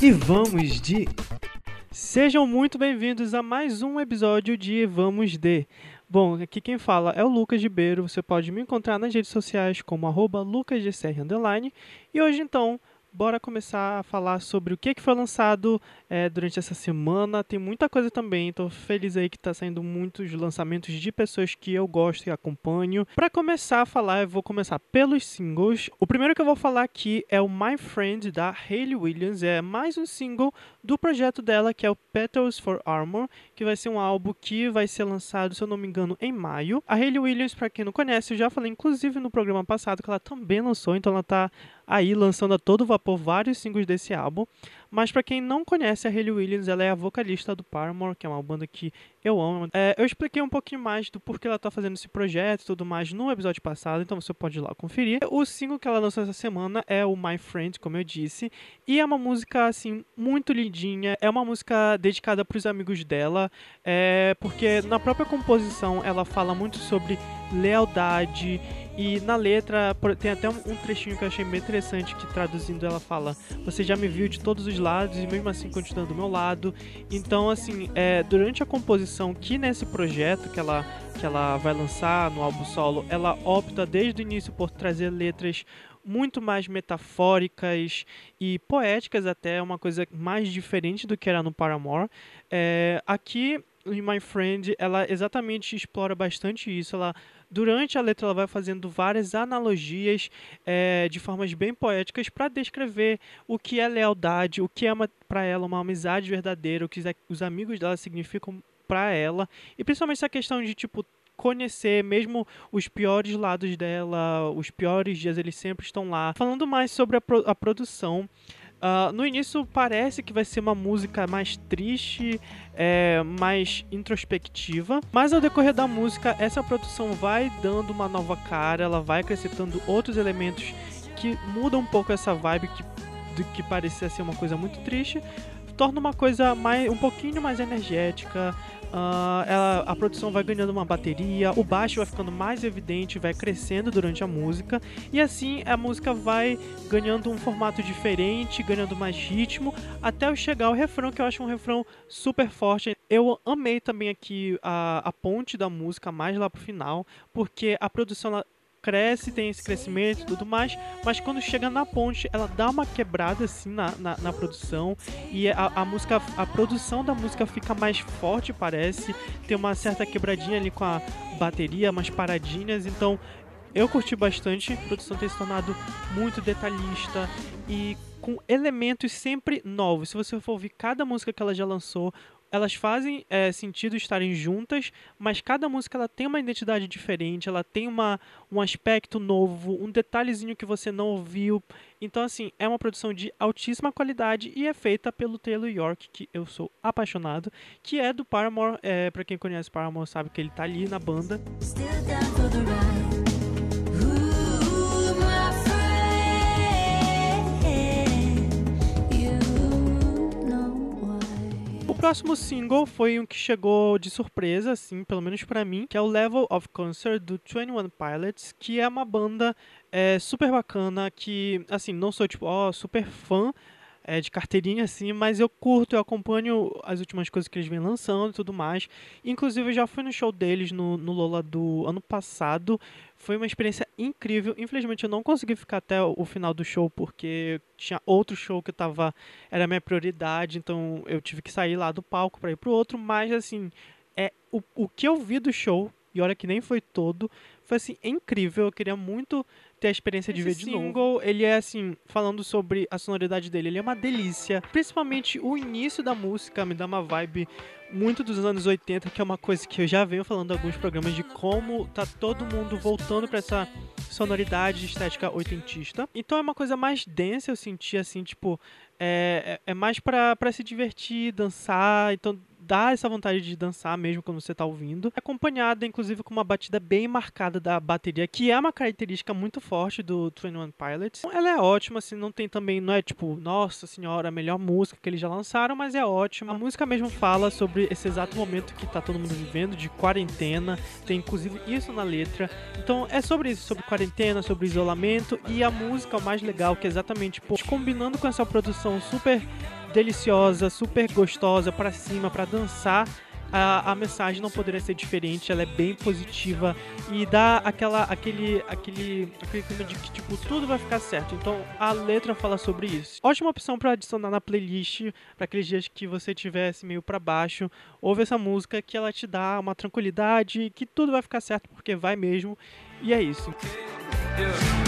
E vamos de. Sejam muito bem-vindos a mais um episódio de Vamos de. Bom, aqui quem fala é o Lucas Ribeiro. Você pode me encontrar nas redes sociais como arroba. E hoje então bora começar a falar sobre o que, que foi lançado é, durante essa semana. Tem muita coisa também, estou feliz aí que está saindo muitos lançamentos de pessoas que eu gosto e acompanho. Para começar a falar, eu vou começar pelos singles. O primeiro que eu vou falar aqui é o My Friend da Hayley Williams. É mais um single do projeto dela que é o Petals for Armor, que vai ser um álbum que vai ser lançado, se eu não me engano, em maio. A Hayley Williams, para quem não conhece, eu já falei inclusive no programa passado que ela também lançou, então ela está aí lançando a todo vapor vários singles desse álbum. Mas para quem não conhece a Hayley Williams, ela é a vocalista do Paramore, que é uma banda que eu amo. É, eu expliquei um pouquinho mais do porquê ela tá fazendo esse projeto e tudo mais no episódio passado, então você pode ir lá conferir. O single que ela lançou essa semana é o My Friend, como eu disse, e é uma música assim muito lindinha. É uma música dedicada para os amigos dela, é, porque na própria composição ela fala muito sobre lealdade e na letra tem até um trechinho que eu achei bem interessante que traduzindo ela fala: "Você já me viu de todos os lados e mesmo assim continua do meu lado". Então assim, é, durante a composição que nesse projeto que ela que ela vai lançar no álbum solo, ela opta desde o início por trazer letras muito mais metafóricas e poéticas até, uma coisa mais diferente do que era no Paramore. É, aqui em My Friend, ela exatamente explora bastante isso. Ela Durante a letra, ela vai fazendo várias analogias é, de formas bem poéticas para descrever o que é lealdade, o que é para ela uma amizade verdadeira, o que os amigos dela significam para ela, e principalmente essa questão de tipo conhecer mesmo os piores lados dela, os piores dias, eles sempre estão lá. Falando mais sobre a, pro a produção, Uh, no início parece que vai ser uma música mais triste, é, mais introspectiva, mas ao decorrer da música essa produção vai dando uma nova cara, ela vai acrescentando outros elementos que mudam um pouco essa vibe que, que parecia ser uma coisa muito triste, torna uma coisa mais, um pouquinho mais energética, Uh, ela, a produção vai ganhando uma bateria, o baixo vai ficando mais evidente, vai crescendo durante a música, e assim a música vai ganhando um formato diferente, ganhando mais ritmo, até chegar ao refrão, que eu acho um refrão super forte. Eu amei também aqui a, a ponte da música mais lá pro final, porque a produção cresce, tem esse crescimento e tudo mais, mas quando chega na ponte, ela dá uma quebrada assim na, na, na produção e a, a, música, a produção da música fica mais forte, parece, tem uma certa quebradinha ali com a bateria, umas paradinhas, então eu curti bastante, a produção tem se tornado muito detalhista e com elementos sempre novos. Se você for ouvir cada música que ela já lançou, elas fazem é, sentido estarem juntas, mas cada música ela tem uma identidade diferente, ela tem uma, um aspecto novo, um detalhezinho que você não ouviu. Então, assim, é uma produção de altíssima qualidade e é feita pelo Taylor York, que eu sou apaixonado, que é do Paramore. É, para quem conhece Paramore sabe que ele tá ali na banda. Próximo single foi um que chegou de surpresa, assim, pelo menos para mim, que é o Level of Concert do 21 Pilots, que é uma banda é, super bacana, que, assim, não sou, tipo, ó, super fã, é, de carteirinha, assim, mas eu curto, eu acompanho as últimas coisas que eles vêm lançando e tudo mais. Inclusive, eu já fui no show deles no, no Lola do ano passado. Foi uma experiência incrível. Infelizmente, eu não consegui ficar até o final do show, porque tinha outro show que tava, era a minha prioridade, então eu tive que sair lá do palco para ir pro outro. Mas, assim, é o, o que eu vi do show, e olha que nem foi todo, foi assim, incrível. Eu queria muito ter a experiência de ver de single, novo. ele é assim, falando sobre a sonoridade dele, ele é uma delícia. Principalmente o início da música me dá uma vibe muito dos anos 80, que é uma coisa que eu já venho falando em alguns programas de como tá todo mundo voltando para essa sonoridade estética oitentista. Então é uma coisa mais densa, eu senti assim, tipo, é, é, é mais para se divertir, dançar, então dá essa vontade de dançar mesmo quando você está ouvindo. É acompanhada, inclusive, com uma batida bem marcada da bateria, que é uma característica muito forte do 21 Pilots. Ela é ótima, assim, não tem também, não é tipo, nossa senhora, a melhor música que eles já lançaram, mas é ótima. A música mesmo fala sobre esse exato momento que tá todo mundo vivendo, de quarentena, tem inclusive isso na letra. Então é sobre isso, sobre quarentena, sobre isolamento, e a música, o mais legal, que é exatamente, pô, combinando com essa produção super deliciosa, super gostosa, para cima, para dançar a, a mensagem não poderia ser diferente, ela é bem positiva e dá aquela, aquele, aquele, aquele clima de que tipo tudo vai ficar certo. Então a letra fala sobre isso. Ótima opção para adicionar na playlist para aqueles dias que você tivesse meio para baixo. Ouve essa música que ela te dá uma tranquilidade, que tudo vai ficar certo porque vai mesmo. E é isso. Yeah.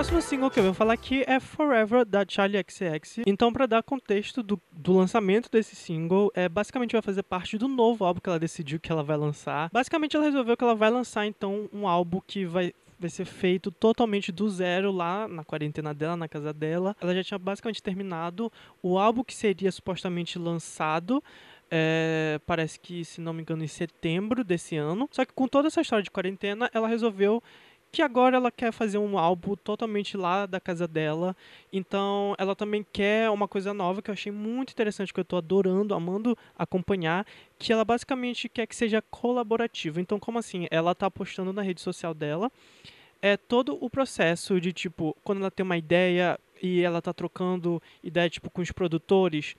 Próximo single que eu vou falar aqui é Forever, da Charlie XX. Então, para dar contexto do, do lançamento desse single, é, basicamente vai fazer parte do novo álbum que ela decidiu que ela vai lançar. Basicamente, ela resolveu que ela vai lançar, então, um álbum que vai vai ser feito totalmente do zero lá na quarentena dela, na casa dela. Ela já tinha basicamente terminado o álbum que seria supostamente lançado. É, parece que, se não me engano, em setembro desse ano. Só que com toda essa história de quarentena, ela resolveu que agora ela quer fazer um álbum totalmente lá da casa dela. Então, ela também quer uma coisa nova que eu achei muito interessante, que eu estou adorando, amando acompanhar, que ela basicamente quer que seja colaborativa. Então, como assim? Ela está postando na rede social dela é todo o processo de tipo, quando ela tem uma ideia e ela está trocando ideia tipo com os produtores,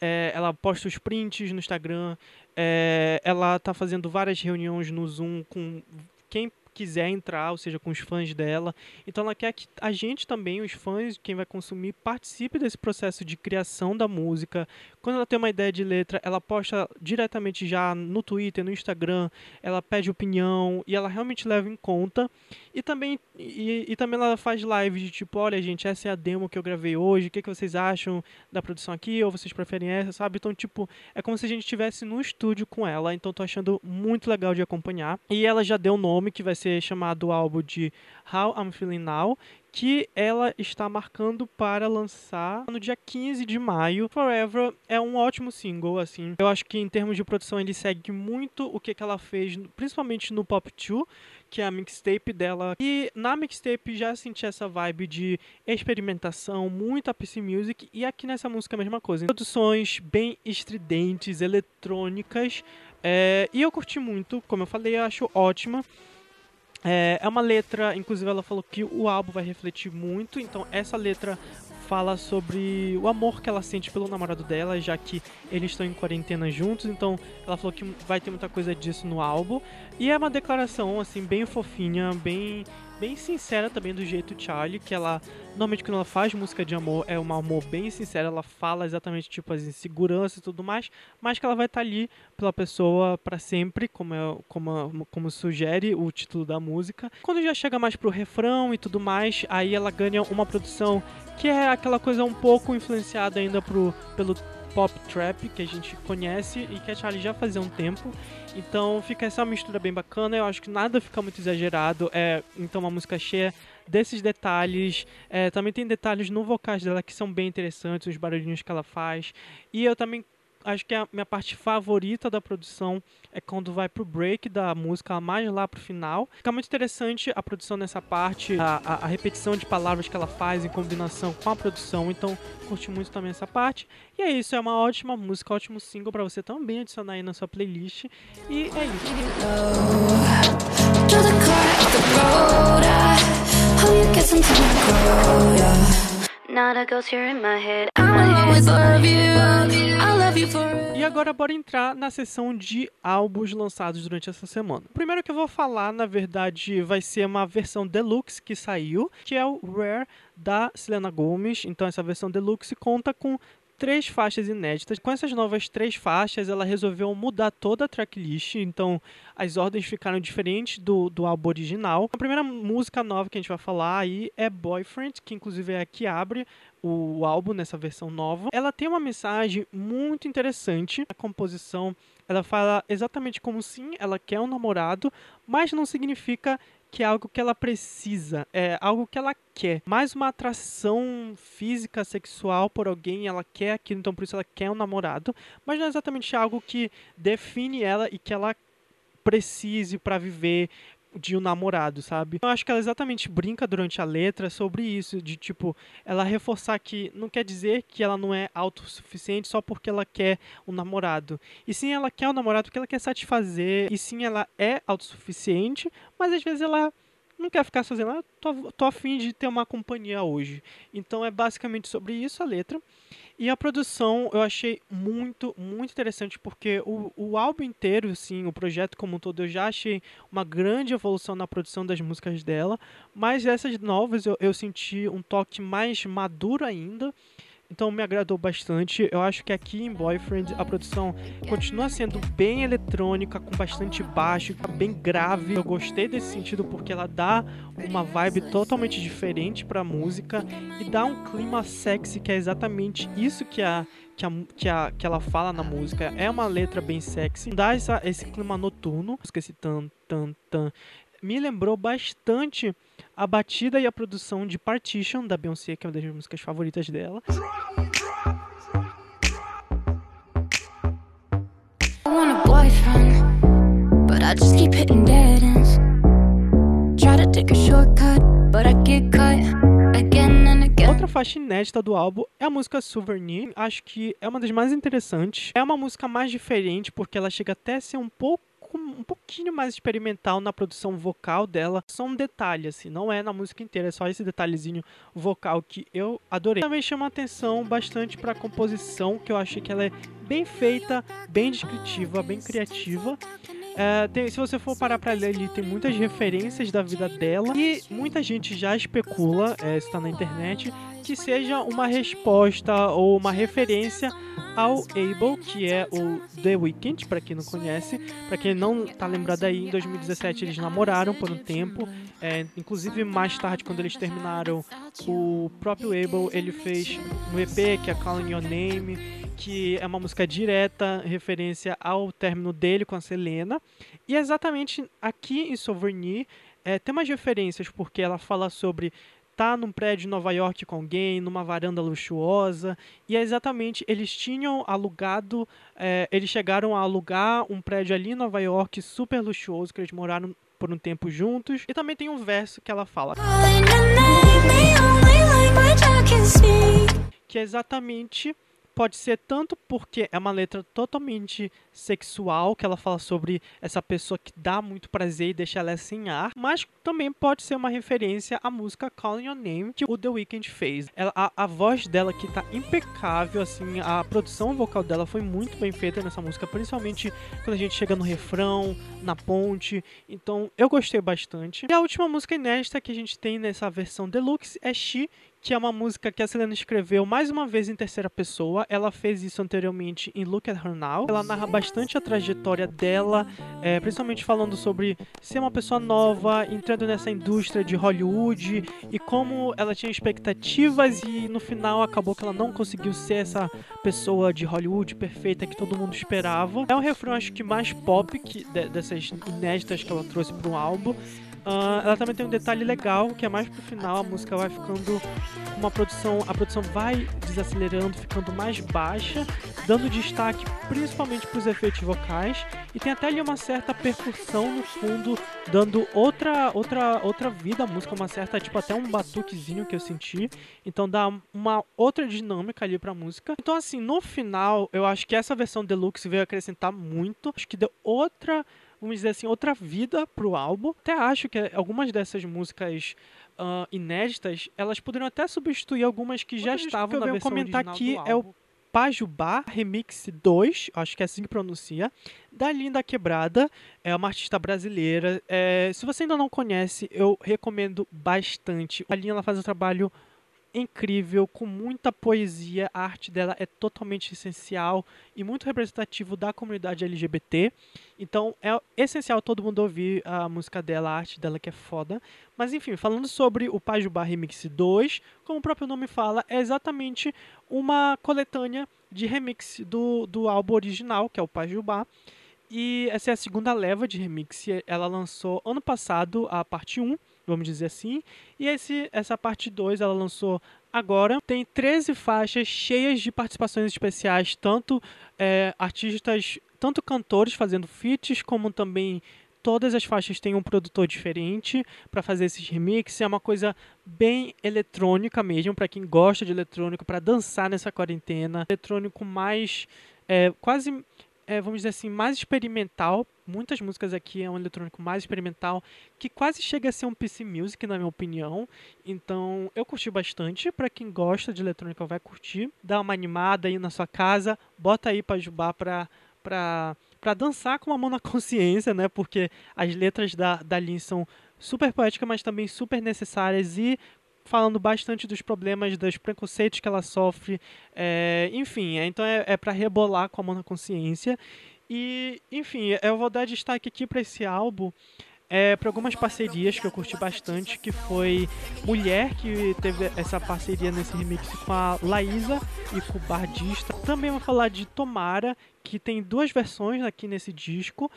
é, ela posta os prints no Instagram, é, ela está fazendo várias reuniões no Zoom com quem quiser entrar, ou seja, com os fãs dela. Então ela quer que a gente também, os fãs, quem vai consumir, participe desse processo de criação da música. Quando ela tem uma ideia de letra, ela posta diretamente já no Twitter, no Instagram, ela pede opinião e ela realmente leva em conta. E também, e, e também ela faz live de tipo, olha gente, essa é a demo que eu gravei hoje, o que, que vocês acham da produção aqui, ou vocês preferem essa, sabe? Então, tipo, é como se a gente estivesse no estúdio com ela, então tô achando muito legal de acompanhar. E ela já deu o nome que vai ser ser chamado o álbum de How I'm Feeling Now, que ela está marcando para lançar no dia 15 de maio. Forever é um ótimo single, assim. Eu acho que em termos de produção ele segue muito o que, que ela fez, principalmente no Pop 2, que é a mixtape dela. E na mixtape já senti essa vibe de experimentação, muita PC Music, e aqui nessa música é a mesma coisa. Produções bem estridentes, eletrônicas, é... e eu curti muito, como eu falei, eu acho ótima. É, é uma letra, inclusive ela falou que o álbum vai refletir muito, então essa letra fala sobre o amor que ela sente pelo namorado dela, já que eles estão em quarentena juntos, então ela falou que vai ter muita coisa disso no álbum. E é uma declaração assim bem fofinha, bem bem sincera também do jeito Charlie, que ela normalmente quando ela faz música de amor é um amor bem sincero, ela fala exatamente tipo as inseguranças e tudo mais, mas que ela vai estar tá ali pela pessoa para sempre, como é, como como sugere o título da música. Quando já chega mais pro refrão e tudo mais, aí ela ganha uma produção que é aquela coisa um pouco influenciada ainda pro, pelo pop trap que a gente conhece e que a Charlie já fazia um tempo. Então fica essa mistura bem bacana. Eu acho que nada fica muito exagerado. É então uma música cheia desses detalhes. É, também tem detalhes no vocais dela que são bem interessantes, os barulhinhos que ela faz. E eu também acho que a minha parte favorita da produção é quando vai pro break da música, mais lá pro final. Fica muito interessante a produção nessa parte, a, a, a, repetição de palavras que ela faz em combinação com a produção. Então, curti muito também essa parte. E é isso, é uma ótima música, ótimo single para você também adicionar aí na sua playlist. E é isso. Not ghost here in my head. I'll always love you. I'll love you forever. E agora bora entrar na sessão de álbuns lançados durante essa semana. O primeiro que eu vou falar, na verdade, vai ser uma versão deluxe que saiu, que é o Rare da Selena Gomez. Então essa versão deluxe conta com três faixas inéditas. Com essas novas três faixas, ela resolveu mudar toda a tracklist, então as ordens ficaram diferentes do, do álbum original. A primeira música nova que a gente vai falar aí é Boyfriend, que inclusive é a que abre o, álbum nessa versão nova. Ela tem uma mensagem muito interessante. A composição ela fala exatamente como sim, ela quer um namorado, mas não significa que é algo que ela precisa, é algo que ela quer. Mais uma atração física, sexual por alguém, ela quer aquilo, então por isso ela quer um namorado, mas não é exatamente algo que define ela e que ela precise para viver de um namorado, sabe? Eu acho que ela exatamente brinca durante a letra sobre isso, de tipo, ela reforçar que não quer dizer que ela não é autossuficiente só porque ela quer um namorado. E sim, ela quer um namorado porque ela quer satisfazer, e sim, ela é autossuficiente, mas às vezes ela não quer ficar sozinha, ela tô, tô afim de ter uma companhia hoje. Então é basicamente sobre isso a letra. E a produção eu achei muito, muito interessante, porque o, o álbum inteiro, assim, o projeto como um todo, eu já achei uma grande evolução na produção das músicas dela, mas essas novas eu, eu senti um toque mais maduro ainda. Então me agradou bastante. Eu acho que aqui em Boyfriend a produção continua sendo bem eletrônica, com bastante baixo, bem grave. Eu gostei desse sentido porque ela dá uma vibe totalmente diferente para a música e dá um clima sexy que é exatamente isso que a que, a, que, a, que ela fala na música. É uma letra bem sexy, dá essa, esse clima noturno, esse tan tan tan me lembrou bastante a batida e a produção de Partition da Beyoncé, que é uma das músicas favoritas dela. Outra faixa inédita do álbum é a música Souvenir. Acho que é uma das mais interessantes. É uma música mais diferente porque ela chega até a ser um pouco um pouquinho mais experimental na produção vocal dela. Só um detalhe, assim, não é na música inteira, é só esse detalhezinho vocal que eu adorei. Também chama atenção bastante para a composição, que eu achei que ela é bem feita, bem descritiva, bem criativa. É, tem, se você for parar pra ler, ele tem muitas referências da vida dela e muita gente já especula, é, está na internet, que seja uma resposta ou uma referência ao Abel, que é o The Weeknd, para quem não conhece. Para quem não tá lembrado aí, em 2017 eles namoraram por um tempo. É, inclusive, mais tarde, quando eles terminaram, o próprio Abel ele fez um EP que é Calling Your Name, que é uma música direta, referência ao término dele com a Selena. E exatamente aqui em Souvenir é, tem umas referências, porque ela fala sobre tá num prédio em Nova York com alguém, numa varanda luxuosa, e é exatamente, eles tinham alugado, é, eles chegaram a alugar um prédio ali em Nova York super luxuoso, que eles moraram por um tempo juntos, e também tem um verso que ela fala. Que é exatamente pode ser tanto porque é uma letra totalmente sexual, que ela fala sobre essa pessoa que dá muito prazer e deixa ela sem ar, mas também pode ser uma referência à música Calling Your Name que o The Weeknd fez. Ela, a, a voz dela que tá impecável, assim, a produção vocal dela foi muito bem feita nessa música, principalmente quando a gente chega no refrão, na ponte. Então eu gostei bastante. E a última música inédita que a gente tem nessa versão deluxe é She, que é uma música que a Selena escreveu mais uma vez em terceira pessoa. Ela fez isso anteriormente em Look at Her Now. Ela narra bastante a trajetória dela, é, principalmente falando sobre ser uma pessoa nova, entrando nessa indústria de Hollywood e como ela tinha expectativas e no final acabou que ela não conseguiu ser essa pessoa de Hollywood perfeita que todo mundo esperava. É um refrão acho que mais pop que dessas inéditas que ela trouxe para o álbum. Uh, ela também tem um detalhe legal que é mais pro final a música vai ficando uma produção, a produção vai desacelerando, ficando mais baixa, dando destaque principalmente para os efeitos vocais e tem até ali uma certa percussão no fundo, dando outra outra outra vida à música, uma certa tipo até um batuquezinho que eu senti, então dá uma outra dinâmica ali para a música. Então assim, no final, eu acho que essa versão deluxe veio acrescentar muito, acho que deu outra vamos dizer assim, outra vida pro álbum. Até acho que algumas dessas músicas uh, inéditas, elas poderiam até substituir algumas que já estavam que na versão comentar aqui é o Pajubá Remix 2, acho que é assim que pronuncia, da Linda Quebrada, é uma artista brasileira. É, se você ainda não conhece, eu recomendo bastante. A Linda ela faz um trabalho incrível, com muita poesia. A arte dela é totalmente essencial e muito representativo da comunidade LGBT. Então é essencial todo mundo ouvir a música dela, a arte dela que é foda. Mas enfim, falando sobre o Pajubá Remix 2, como o próprio nome fala, é exatamente uma coletânea de remix do, do álbum original, que é o Pajubá. E essa é a segunda leva de remix. Ela lançou ano passado a parte 1 vamos dizer assim. E esse, essa parte 2 ela lançou agora. Tem 13 faixas cheias de participações especiais, tanto é, artistas, tanto cantores fazendo feats, como também todas as faixas têm um produtor diferente para fazer esses remixes. É uma coisa bem eletrônica mesmo, para quem gosta de eletrônico, para dançar nessa quarentena. Eletrônico mais. É, quase é, vamos dizer assim, mais experimental. Muitas músicas aqui é um eletrônico mais experimental, que quase chega a ser um PC Music, na minha opinião. Então, eu curti bastante. Para quem gosta de eletrônica, vai curtir. Dá uma animada aí na sua casa, bota aí para jubar pra, pra, pra dançar com a mão na consciência, né? Porque as letras da, da Lin são super poéticas, mas também super necessárias e falando bastante dos problemas, dos preconceitos que ela sofre, é, enfim, é, então é, é para rebolar com a mão na consciência. E, enfim, eu vou dar destaque aqui para esse álbum. É, para algumas parcerias que eu curti bastante, que foi Mulher, que teve essa parceria nesse remix com a Laísa e com o Bardista. Também vou falar de Tomara, que tem duas versões aqui nesse disco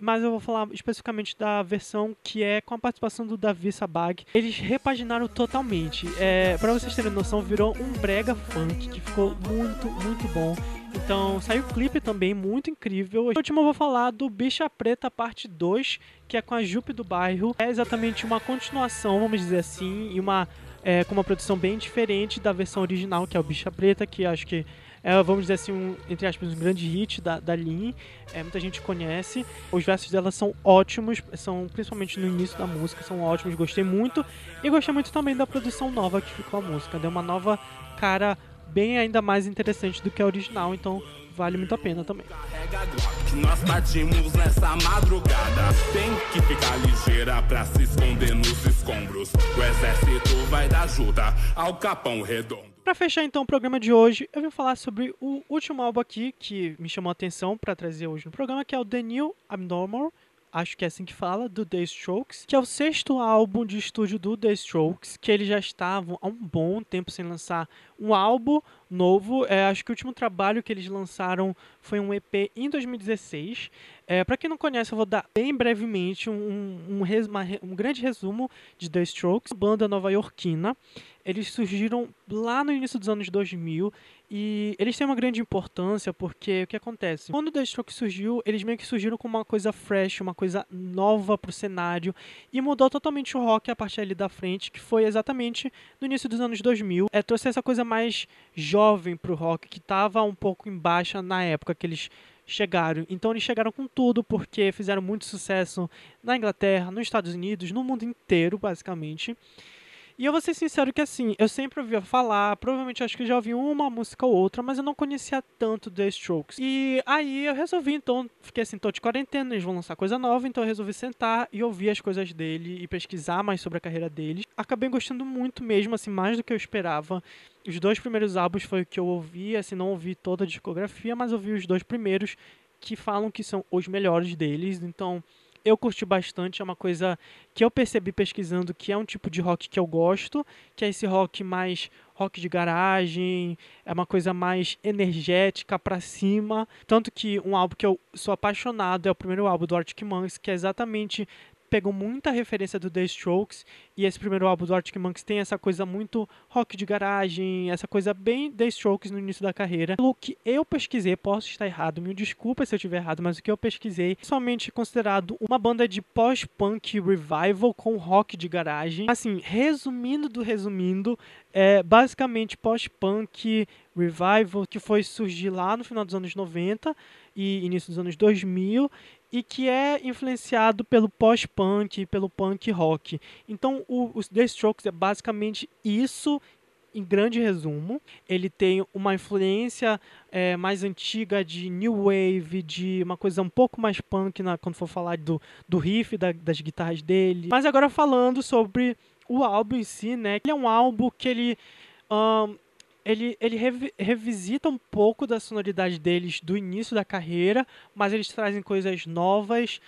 mas eu vou falar especificamente da versão que é com a participação do Davi Sabag. Eles repaginaram totalmente. É, para vocês terem noção, virou um brega funk que ficou muito, muito bom. Então saiu o clipe também, muito incrível. Por último, eu vou falar do Bicha Preta Parte 2, que é com a Jupe do Bairro. É exatamente uma continuação, vamos dizer assim, e uma é, com uma produção bem diferente da versão original, que é o Bicha Preta, que acho que é, vamos dizer assim, um, entre aspas, um grande hit da, da Lin. É, muita gente conhece. Os versos dela são ótimos, são principalmente no início da música, são ótimos, gostei muito. E gostei muito também da produção nova que ficou a música. Deu uma nova cara bem ainda mais interessante do que a original, então vale muito a pena também. Nós partimos nessa madrugada. Tem que ficar ligeira pra se esconder nos escombros. O exército vai dar ajuda ao capão redondo. Para fechar então o programa de hoje, eu vim falar sobre o último álbum aqui que me chamou a atenção para trazer hoje no programa, que é o The New Abnormal, acho que é assim que fala, do The Strokes, que é o sexto álbum de estúdio do The Strokes, que eles já estavam há um bom tempo sem lançar um álbum novo. É, acho que o último trabalho que eles lançaram foi um EP em 2016. É, para quem não conhece, eu vou dar bem brevemente um, um, um, um grande resumo de The Strokes, banda nova-iorquina eles surgiram lá no início dos anos 2000 e eles têm uma grande importância porque o que acontece? Quando o The Strokes surgiu, eles meio que surgiram com uma coisa fresh, uma coisa nova pro cenário e mudou totalmente o rock a partir ali da frente, que foi exatamente no início dos anos 2000. É, trouxe essa coisa mais jovem pro rock, que estava um pouco em baixa na época que eles chegaram. Então eles chegaram com tudo porque fizeram muito sucesso na Inglaterra, nos Estados Unidos, no mundo inteiro, basicamente. E eu vou ser sincero que assim, eu sempre ouvia falar, provavelmente acho que já ouvi uma música ou outra, mas eu não conhecia tanto The Strokes. E aí eu resolvi, então, fiquei assim, tô de quarentena, eles vão lançar coisa nova, então eu resolvi sentar e ouvir as coisas dele e pesquisar mais sobre a carreira deles. Acabei gostando muito mesmo, assim, mais do que eu esperava. Os dois primeiros álbuns foi o que eu ouvi, assim, não ouvi toda a discografia, mas ouvi os dois primeiros que falam que são os melhores deles, então eu curti bastante, é uma coisa que eu percebi pesquisando que é um tipo de rock que eu gosto, que é esse rock mais rock de garagem, é uma coisa mais energética para cima, tanto que um álbum que eu sou apaixonado é o primeiro álbum do Arctic Monkeys, que é exatamente pegou muita referência do The Strokes e esse primeiro álbum do Arctic Monkeys tem essa coisa muito rock de garagem, essa coisa bem The Strokes no início da carreira. Pelo que eu pesquisei, posso estar errado, me desculpa se eu estiver errado, mas o que eu pesquisei é somente considerado uma banda de pós-punk revival com rock de garagem. Assim, resumindo do resumindo, é basicamente pós-punk revival que foi surgir lá no final dos anos 90 e início dos anos 2000 e que é influenciado pelo pós-punk, pelo punk rock. Então, o, os The Strokes é basicamente isso em grande resumo. Ele tem uma influência é, mais antiga de new wave, de uma coisa um pouco mais punk na, quando for falar do, do riff da, das guitarras dele. Mas agora falando sobre o álbum em si, né? Ele é um álbum que ele um, ele, ele revi, revisita um pouco da sonoridade deles do início da carreira, mas eles trazem coisas novas,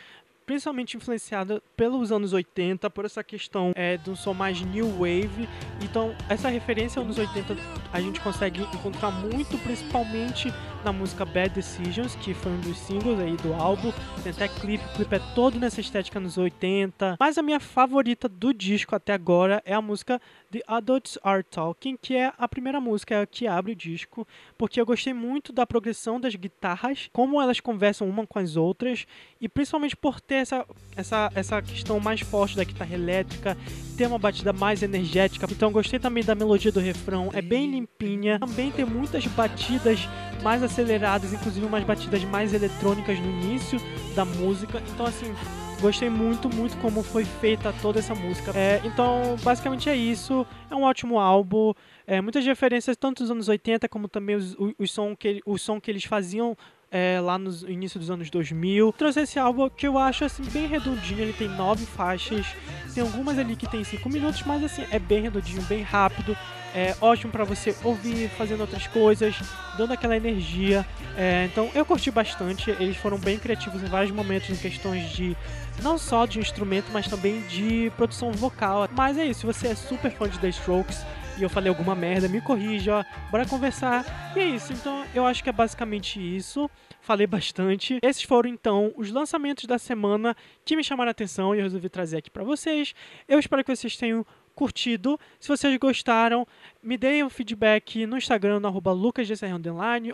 principalmente influenciada pelos anos 80, por essa questão é, do som mais new wave. Então, essa referência aos anos 80 a gente consegue encontrar muito, principalmente na música Bad Decisions, que foi um dos singles aí do álbum. Tem até clipe, o clipe é todo nessa estética nos 80. Mas a minha favorita do disco até agora é a música The Adults Are Talking, que é a primeira música que abre o disco, porque eu gostei muito da progressão das guitarras, como elas conversam uma com as outras, e principalmente por ter essa, essa, essa questão mais forte da guitarra elétrica, ter uma batida mais energética. Então gostei também da melodia do refrão, é bem limpinha. Também tem muitas batidas mais aceleradas, inclusive umas batidas mais eletrônicas no início da música. Então assim, Gostei muito, muito como foi feita toda essa música. É, então, basicamente é isso. É um ótimo álbum. É, muitas referências, tanto dos anos 80 como também os, o, o, som, que, o som que eles faziam é, lá no início dos anos 2000. Trouxe esse álbum que eu acho assim bem redondinho, ele tem nove faixas, tem algumas ali que tem cinco minutos, mas assim é bem redondinho, bem rápido, é ótimo para você ouvir fazendo outras coisas, dando aquela energia. É, então eu curti bastante, eles foram bem criativos em vários momentos em questões de não só de instrumento, mas também de produção vocal. Mas é isso, se você é super fã de The Strokes e eu falei alguma merda, me corrija, bora conversar. E é isso, então eu acho que é basicamente isso. Falei bastante. Esses foram então os lançamentos da semana que me chamaram a atenção e eu resolvi trazer aqui para vocês. Eu espero que vocês tenham curtido. Se vocês gostaram, me deem um feedback no Instagram, no arroba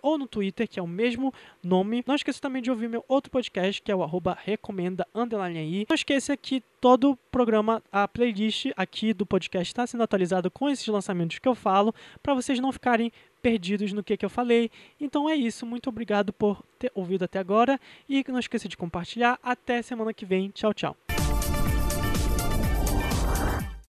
ou no Twitter, que é o mesmo nome. Não esqueça também de ouvir meu outro podcast, que é o arroba recomenda underline aí. Não esqueça que todo o programa, a playlist aqui do podcast está sendo atualizado com esses lançamentos que eu falo, para vocês não ficarem perdidos no que, que eu falei. Então é isso, muito obrigado por ter ouvido até agora e não esqueça de compartilhar. Até semana que vem. Tchau, tchau.